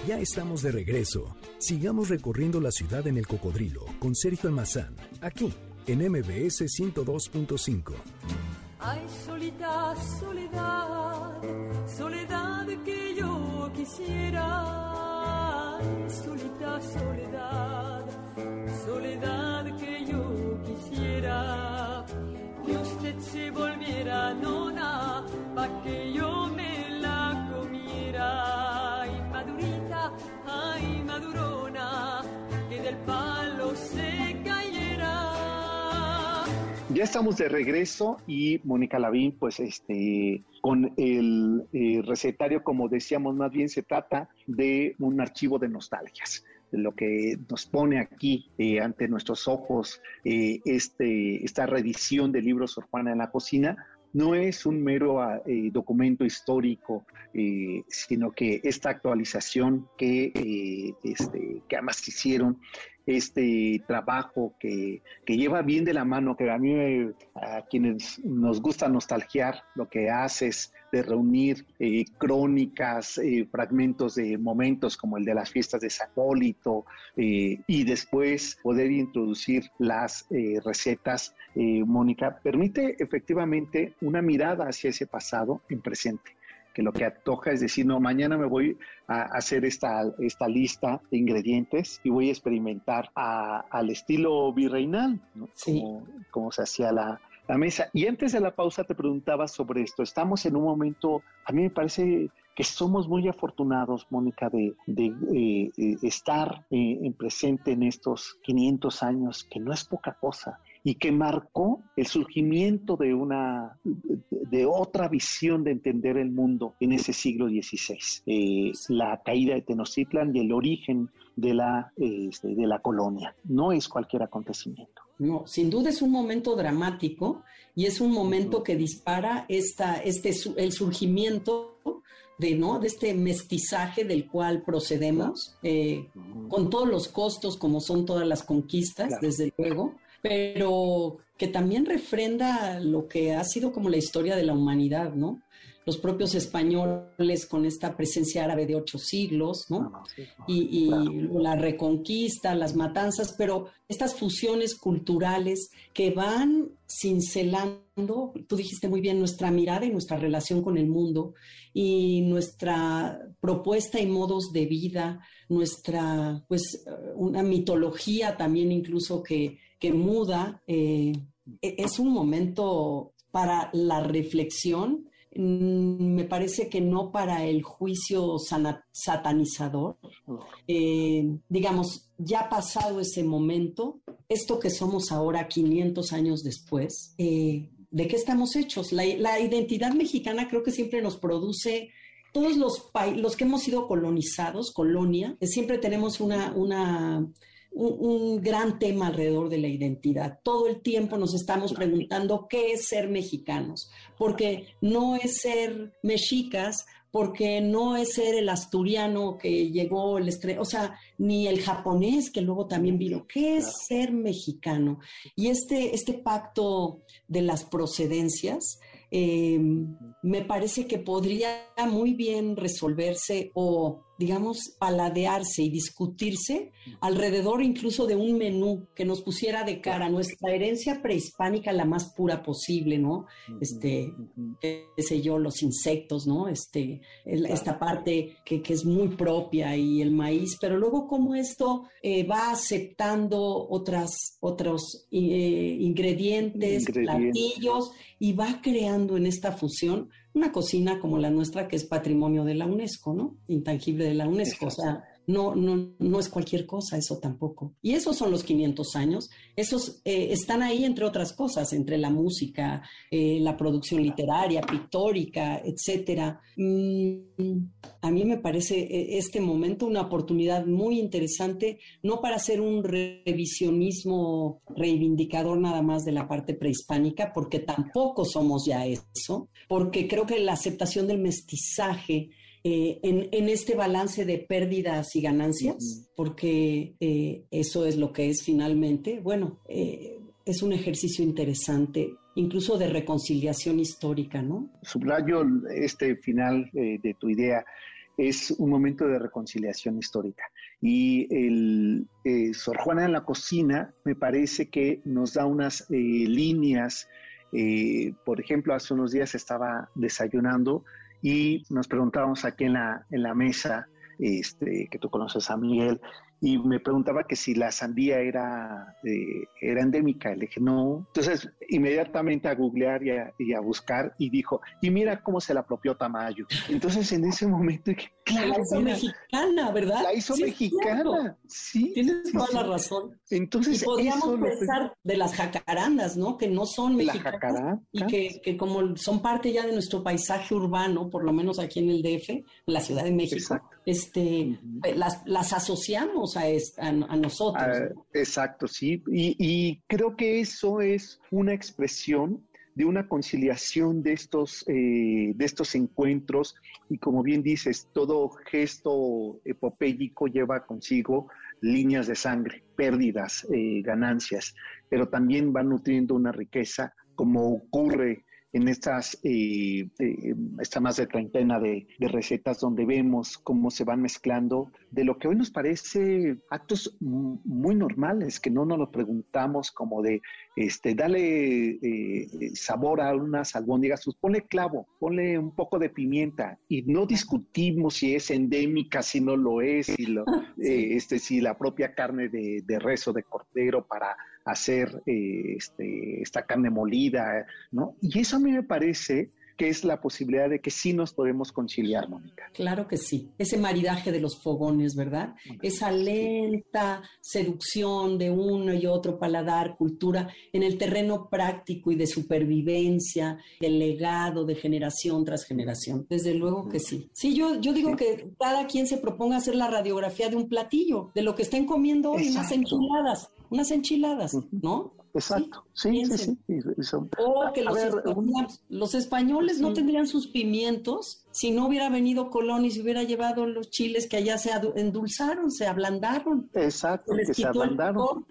Ya estamos de regreso. Sigamos recorriendo la ciudad en el cocodrilo con Sergio Almazán, aquí en MBS 102.5. Ay, solita soledad, soledad que yo quisiera. Solita soledad, soledad que yo quisiera. Que usted se volviera nona, pa' que yo me la comiera. Ay, madurita, ay, madurona, que del palo se cayera. Ya estamos de regreso y Mónica Lavín, pues este, con el eh, recetario, como decíamos, más bien se trata de un archivo de nostalgias lo que nos pone aquí eh, ante nuestros ojos eh, este, esta reedición del libro Sor Juana en la cocina, no es un mero eh, documento histórico, eh, sino que esta actualización que, eh, este, que además hicieron, este trabajo que, que, lleva bien de la mano, que a mí, a quienes nos gusta nostalgiar, lo que hace es de reunir eh, crónicas, eh, fragmentos de momentos como el de las fiestas de San Hipólito eh, y después poder introducir las recetas, Mónica, permite efectivamente una mirada hacia ese pasado en presente que lo que toca es decir, no, mañana me voy a hacer esta, esta lista de ingredientes y voy a experimentar a, al estilo virreinal, ¿no? Sí. como, como se hacía la, la mesa. Y antes de la pausa te preguntaba sobre esto. Estamos en un momento, a mí me parece que somos muy afortunados, Mónica, de, de eh, eh, estar eh, en presente en estos 500 años, que no es poca cosa y que marcó el surgimiento de una de otra visión de entender el mundo en ese siglo XVI, eh, la caída de Tenochtitlan y el origen de la, eh, de la colonia. No es cualquier acontecimiento. No, sin duda es un momento dramático y es un momento que dispara esta, este, el surgimiento de, ¿no? de este mestizaje del cual procedemos, eh, con todos los costos como son todas las conquistas, claro. desde luego, pero que también refrenda lo que ha sido como la historia de la humanidad, ¿no? Los propios españoles con esta presencia árabe de ocho siglos, ¿no? Ah, sí, no, y, y claro. la reconquista, las matanzas, pero estas fusiones culturales que van cincelando, tú dijiste muy bien, nuestra mirada y nuestra relación con el mundo y nuestra propuesta y modos de vida, nuestra, pues, una mitología también incluso que, que muda, eh, es un momento para la reflexión, mm, me parece que no para el juicio satanizador. Eh, digamos, ya pasado ese momento, esto que somos ahora 500 años después, eh, ¿de qué estamos hechos? La, la, identidad mexicana creo que siempre nos produce... Todos los, los que hemos sido colonizados, colonia, siempre tenemos una, una un, un, gran tema alrededor de la identidad. Todo el tiempo nos estamos preguntando qué es ser mexicanos, porque no es ser mexicas, porque no es ser el asturiano que llegó el estreno, o sea, ni el japonés que luego también vino. ¿Qué es ser mexicano? Y este, este pacto de las procedencias eh, me parece que podría muy bien resolverse o digamos, paladearse y discutirse alrededor incluso de un menú que nos pusiera de cara nuestra herencia prehispánica la más pura posible, ¿no? Este, qué sé yo, los insectos, ¿no? Este, esta parte que, que es muy propia y el maíz, pero luego cómo esto eh, va aceptando otras, otros eh, ingredientes, ingredientes, platillos y va creando en esta fusión una cocina como la nuestra que es patrimonio de la UNESCO, ¿no? Intangible de la UNESCO, o sea, no, no, no es cualquier cosa eso tampoco. Y esos son los 500 años, esos eh, están ahí entre otras cosas, entre la música, eh, la producción literaria, pictórica, etcétera. Mm, a mí me parece eh, este momento una oportunidad muy interesante, no para hacer un revisionismo reivindicador nada más de la parte prehispánica, porque tampoco somos ya eso, porque creo que la aceptación del mestizaje eh, en, en, este balance de pérdidas y ganancias, uh -huh. porque eh, eso es lo que es finalmente. Bueno, eh, es un ejercicio interesante, incluso de reconciliación histórica, ¿no? Subrayo este final de tu idea es un momento de reconciliación histórica. Y el eh, Sor Juana en la cocina me parece que nos da unas eh, líneas. Eh, por ejemplo, hace unos días estaba desayunando y nos preguntábamos aquí en la, en la mesa, este, que tú conoces a Miguel, y me preguntaba que si la sandía era, eh, era endémica. Le dije, no. Entonces, inmediatamente a googlear y a, buscar y dijo, y mira cómo se la apropió Tamayo. Entonces, en ese momento dije, claro. La hizo mexicana, ¿verdad? La hizo mexicana. Sí. Tienes toda la razón. Entonces, y podríamos pensar de las jacarandas, ¿no? Que no son mexicanas. Y que, que, como son parte ya de nuestro paisaje urbano, por lo menos aquí en el DF, en la Ciudad de México, este, las, las asociamos a, nosotros. Ah, exacto, sí. Y, creo que eso es una expresión de una conciliación de estos, eh, de estos encuentros y como bien dices, todo gesto epopélico lleva consigo líneas de sangre, pérdidas, eh, ganancias, pero también va nutriendo una riqueza como ocurre en estas eh, eh, esta más de treintena de, recetas donde vemos cómo se van mezclando de lo que hoy nos parece actos muy normales, que no nos lo preguntamos como de, este, dale eh, sabor a unas albóndigas, pues ponle clavo, ponle un poco de pimienta y no discutimos si es endémica, si no lo es, si, lo, (laughs) este, si la propia carne de, de res o de cordero para hacer este, esta carne molida, ¿no? Y eso a mí me parece que es la posibilidad de que sí nos podemos conciliar, Mónica. Claro que sí. Ese maridaje de los fogones, ¿verdad? Esa lenta seducción de uno y otro paladar, cultura, en el terreno práctico y de supervivencia, el legado de generación tras generación. Desde luego que sí. Sí, yo, yo digo que cada quien se proponga hacer la radiografía de un platillo, de lo que estén comiendo hoy, unas enchiladas, unas enchiladas, ¿no? Exacto, sí, sí, sí. O que los, españoles, no tendrían sus pimientos si no hubiera venido Colón y se hubiera llevado los chiles que allá se endulzaron, se ablandaron. Exacto, que se ablandaron.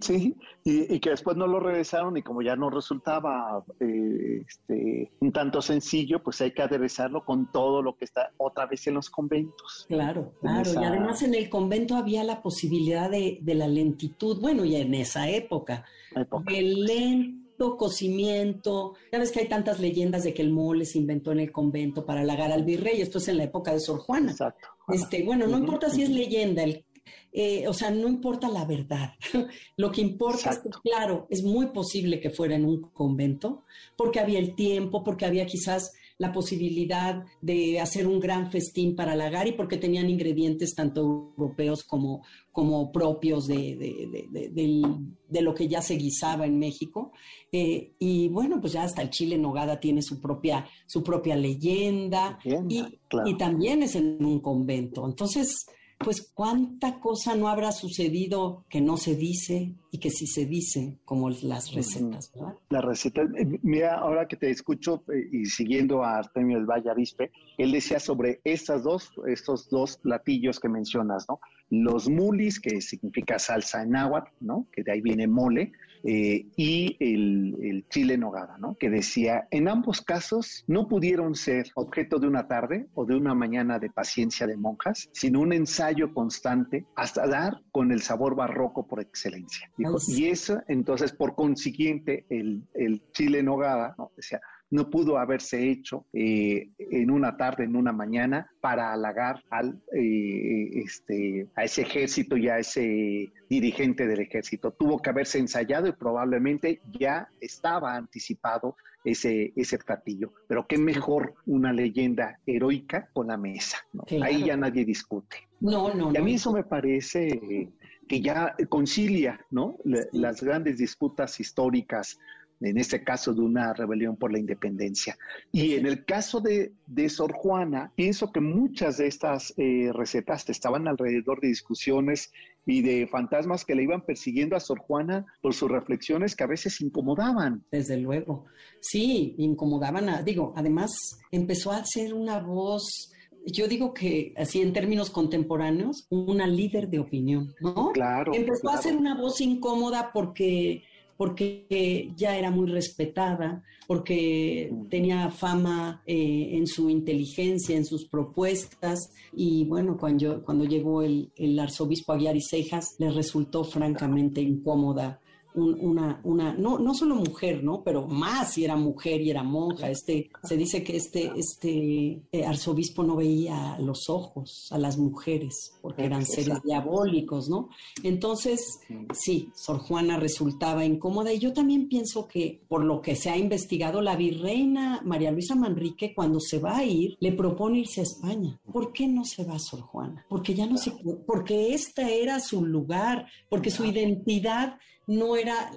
sí, y, que después no lo regresaron y como ya no resultaba eh, este, un tanto sencillo, pues hay que aderezarlo con todo lo que está otra vez en los conventos. Claro, claro. Y además en el convento había la posibilidad de, de la lentitud, bueno, y en esa época el lento cocimiento. Ya ves que hay tantas leyendas de que el mole se inventó en el convento para halagar al virrey. Esto es en la época de Sor Juana. Exacto. Este, bueno, no importa si es leyenda, el, eh, o sea, no importa la verdad. (laughs) Lo que importa es que, claro, es muy posible que fuera en un convento, porque había el tiempo, porque había quizás la posibilidad de hacer un gran festín para halagar y porque tenían ingredientes tanto europeos como, como propios de, de, lo que ya se guisaba en México. Eh, y bueno, pues ya hasta el chile nogada tiene su propia, su propia leyenda, y, y también es en un convento. Entonces, pues cuánta cosa no habrá sucedido que no se dice y que sí se dice, como las recetas, ¿verdad? Las recetas, eh, mira, ahora que te escucho eh, y siguiendo a Artemio del Valle Arispe, él decía sobre estas dos, estos dos platillos que mencionas, ¿no? Los mulis, que significa salsa en agua, ¿no? Que de ahí viene mole, eh, y el, chile nogada, ¿no? Que decía, en ambos casos no pudieron ser objeto de una tarde o de una mañana de paciencia de monjas, sino un ensayo constante hasta dar con el sabor barroco por excelencia. y eso, entonces, por consiguiente, el, el chile nogada, ¿no? Decía, no pudo haberse hecho eh, en una tarde, en una mañana, para halagar al, eh, este, a ese ejército y a ese dirigente del ejército. Tuvo que haberse ensayado y probablemente ya estaba anticipado ese, ese platillo. Pero qué mejor una leyenda heroica con la mesa. Ahí ya nadie discute. No, no. Y a mí eso me parece que ya concilia ¿no? las grandes disputas históricas en este caso de una rebelión por la independencia. Y en el caso de, Sor Juana, pienso que muchas de estas eh, recetas estaban alrededor de discusiones y de fantasmas que le iban persiguiendo a Sor Juana por sus reflexiones que a veces incomodaban. Desde luego, sí, incomodaban, a, digo, además empezó a ser una voz yo digo que así en términos contemporáneos, una líder de opinión, ¿no? Claro. Empezó a ser una voz incómoda porque porque ya era muy respetada, porque tenía fama eh, en su inteligencia, en sus propuestas. Y bueno, cuando, cuando llegó el, el arzobispo Aguiar y Cejas, le resultó francamente incómoda una, una no, no solo mujer, ¿no? Pero más si era mujer y era monja. Este, se dice que este, este eh, arzobispo no veía los ojos a las mujeres porque eran seres diabólicos, ¿no? Entonces, sí, Sor Juana resultaba incómoda y yo también pienso que por lo que se ha investigado, la virreina María Luisa Manrique cuando se va a ir, le propone irse a España. ¿Por qué no se va Sor Juana? Porque ya no se, porque este era su lugar, porque su identidad no era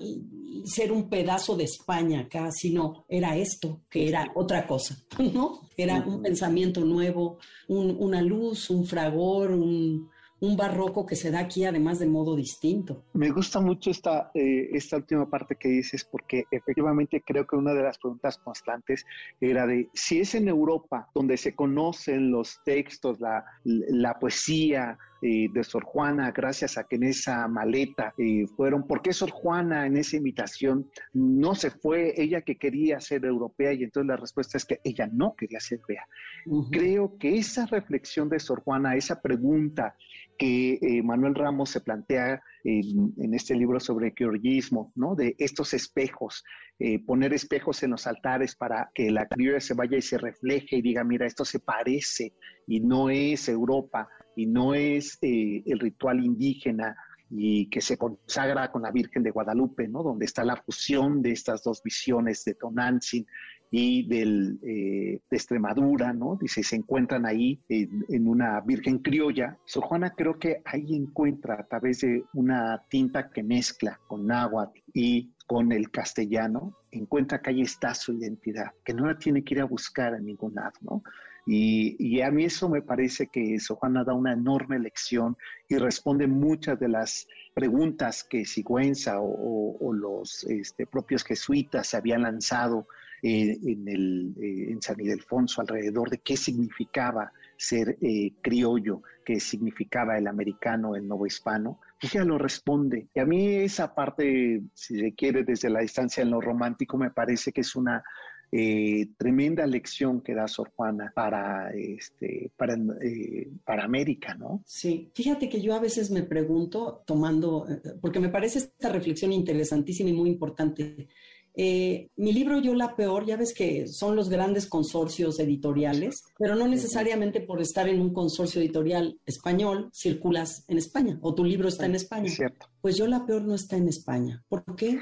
ser un pedazo de España acá, sino era esto, que era otra cosa, (laughs) ¿no? Era un pensamiento nuevo, una luz, un fragor, un, barroco que se da aquí además de modo distinto. Me gusta mucho esta, eh, esta última parte que dices porque efectivamente creo que una de las preguntas constantes era de si es en Europa donde se conocen los textos, la, la poesía, eh, de Sor Juana, gracias a que en esa maleta eh, fueron, ¿por qué Sor Juana en esa invitación no se fue? Ella que quería ser europea y entonces la respuesta es que ella no quería ser europea. Creo que esa reflexión de Sor Juana, esa pregunta que eh, Manuel Ramos se plantea en, este libro sobre georgismo, ¿no? De estos espejos, poner espejos en los altares para que la criolla se vaya y se refleje y diga, mira, esto se parece y no es Europa y no es eh, el ritual indígena y que se consagra con la Virgen de Guadalupe, ¿no? Donde está la fusión de estas dos visiones de Tonantzin y eh, de Extremadura, ¿no? Dice, se encuentran ahí en, una Virgen criolla. Sor Juana creo que ahí encuentra a través de una tinta que mezcla con náhuatl y con el castellano, encuentra que ahí está su identidad, que no la tiene que ir a buscar a ningún lado, ¿no? Y, a mí eso me parece que Sor Juana da una enorme lección y responde muchas de las preguntas que Sigüenza o, los este, propios jesuitas habían lanzado eh, en, el, eh, en San Ildefonso alrededor de qué significaba ser eh, criollo, qué significaba el americano, el nuevo hispano. Ella lo responde. Y a mí esa parte, si se quiere, desde la distancia en lo romántico, me parece que es una eh, tremenda lección que da Sor Juana para, este, para, eh, para América, ¿no? Sí, fíjate que yo a veces me pregunto, tomando, eh, porque me parece esta reflexión interesantísima y muy importante. Mi libro Yo la Peor, ya ves que son los grandes consorcios editoriales, pero no necesariamente por estar en un consorcio editorial español circulas en España o tu libro está en España. Es cierto. Pues Yo la Peor no está en España. ¿Por qué?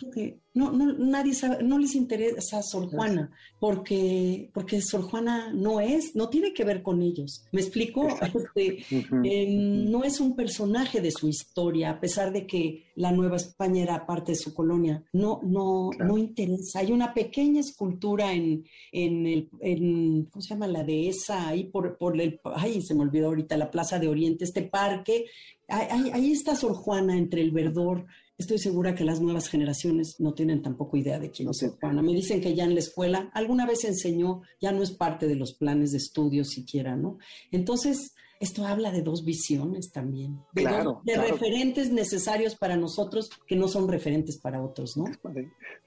Porque no, no, nadie sabe, no les interesa Sor Juana, porque, porque Sor Juana no es, no tiene que ver con ellos. ¿Me explico? (laughs) Este, em, no es un personaje de su historia, a pesar de que la Nueva España era parte de su colonia. No, no, no interesa. Hay una pequeña escultura en, en el, en, ¿cómo se llama? La dehesa, ahí por, por el, ay, se me olvidó ahorita, la Plaza de Oriente, este parque. Ahí, ahí está Sor Juana entre el verdor Estoy segura que las nuevas generaciones no tienen tampoco idea de quién es Juana. Me dicen que ya en la escuela alguna vez enseñó, ya no es parte de los planes de estudio siquiera, ¿no? Entonces, esto habla de dos visiones también, de, de referentes necesarios para nosotros que no son referentes para otros, ¿no?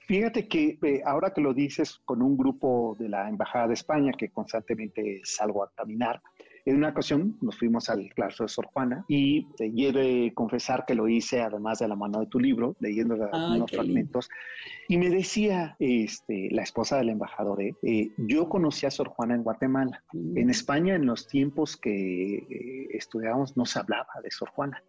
Fíjate que eh, ahora que lo dices con un grupo de la Embajada de España que constantemente salgo a caminar, en una ocasión nos fuimos al claustro de Sor Juana y te de confesar que lo hice además de la mano de tu libro, leyendo algunos fragmentos. Y me decía este, la esposa del embajador, ¿eh? Eh, yo conocí a Sor Juana en Guatemala. Mm. En España, en los tiempos que eh, estudiábamos, no se hablaba de Sor Juana.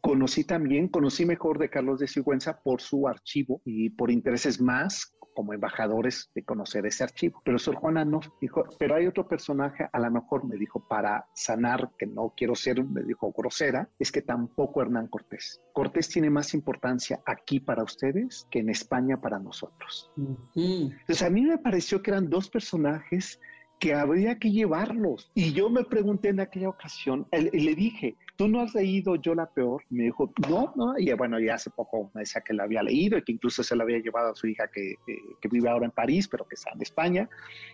Conocí también, conocí mejor de Carlos de Sigüenza por su archivo y por intereses más como embajadores de conocer ese archivo. Pero Sor Juana no, dijo, pero hay otro personaje, a lo mejor me dijo, para sanar, que no quiero ser, me dijo, grosera, es que tampoco Hernán Cortés. Cortés tiene más importancia aquí para ustedes que en España para nosotros. Entonces a mí me pareció que eran dos personajes que habría que llevarlos. Y yo me pregunté en aquella ocasión, y le dije, ¿tú no has leído Yo la Peor? me dijo, no, no, y bueno, ya hace poco me decía que la había leído y que incluso se la había llevado a su hija que, que, vive ahora en París, pero que está en España.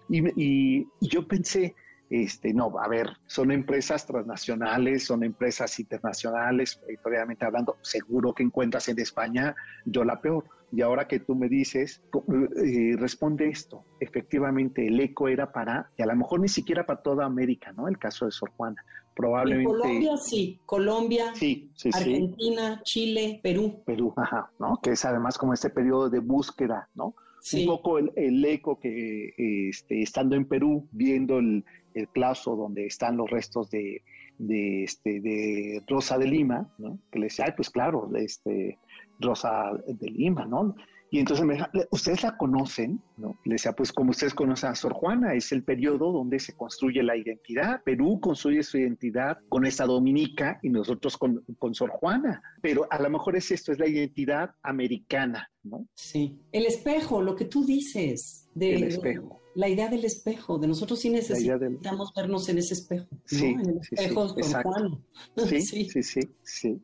Y, y, yo pensé, Este, no, a ver, son empresas transnacionales, son empresas internacionales, editorialmente hablando, seguro que encuentras en España yo la peor. Y ahora que tú me dices, eh, responde esto. Efectivamente, el eco era para, y a lo mejor ni siquiera para toda América, ¿no? El caso de Sor Juana. Probablemente. Colombia sí, Colombia, sí, sí, Argentina, Chile, Perú. Perú, ajá, ¿no? Que es además como este periodo de búsqueda, ¿no? Un poco el, eco que este, estando en Perú, viendo el, el plazo donde están los restos de, de, este, de Rosa de Lima, ¿no? Que le decía, ay, pues claro, este, Rosa de Lima, ¿no? Y entonces me dijo, ¿ustedes la conocen? ¿No? Le decía, pues como ustedes conocen a Sor Juana, es el periodo donde se construye la identidad. Perú construye su identidad con esta Dominica y nosotros con, con Sor Juana. Pero a lo mejor es esto, es la identidad americana, ¿no? Sí. El espejo, lo que tú dices. De, el espejo la idea del espejo, de nosotros sí necesitamos vernos en ese espejo, sí, en el espejo sí, (laughs) sí, sí, sí, sí, sí,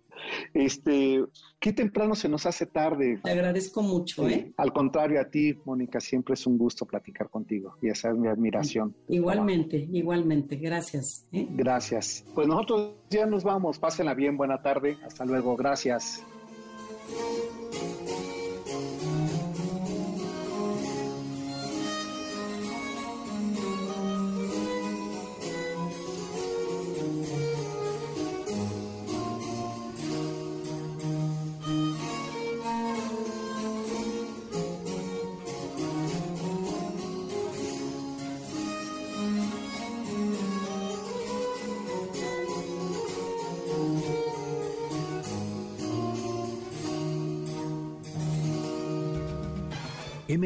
Este, qué temprano se nos hace tarde. Te agradezco mucho, ¿eh? Al contrario a ti, Mónica, siempre es un gusto platicar contigo y esa es mi admiración. Igualmente, igualmente, gracias. ¿eh? Gracias. Pues nosotros ya nos vamos, pásenla bien, buena tarde, hasta luego, gracias.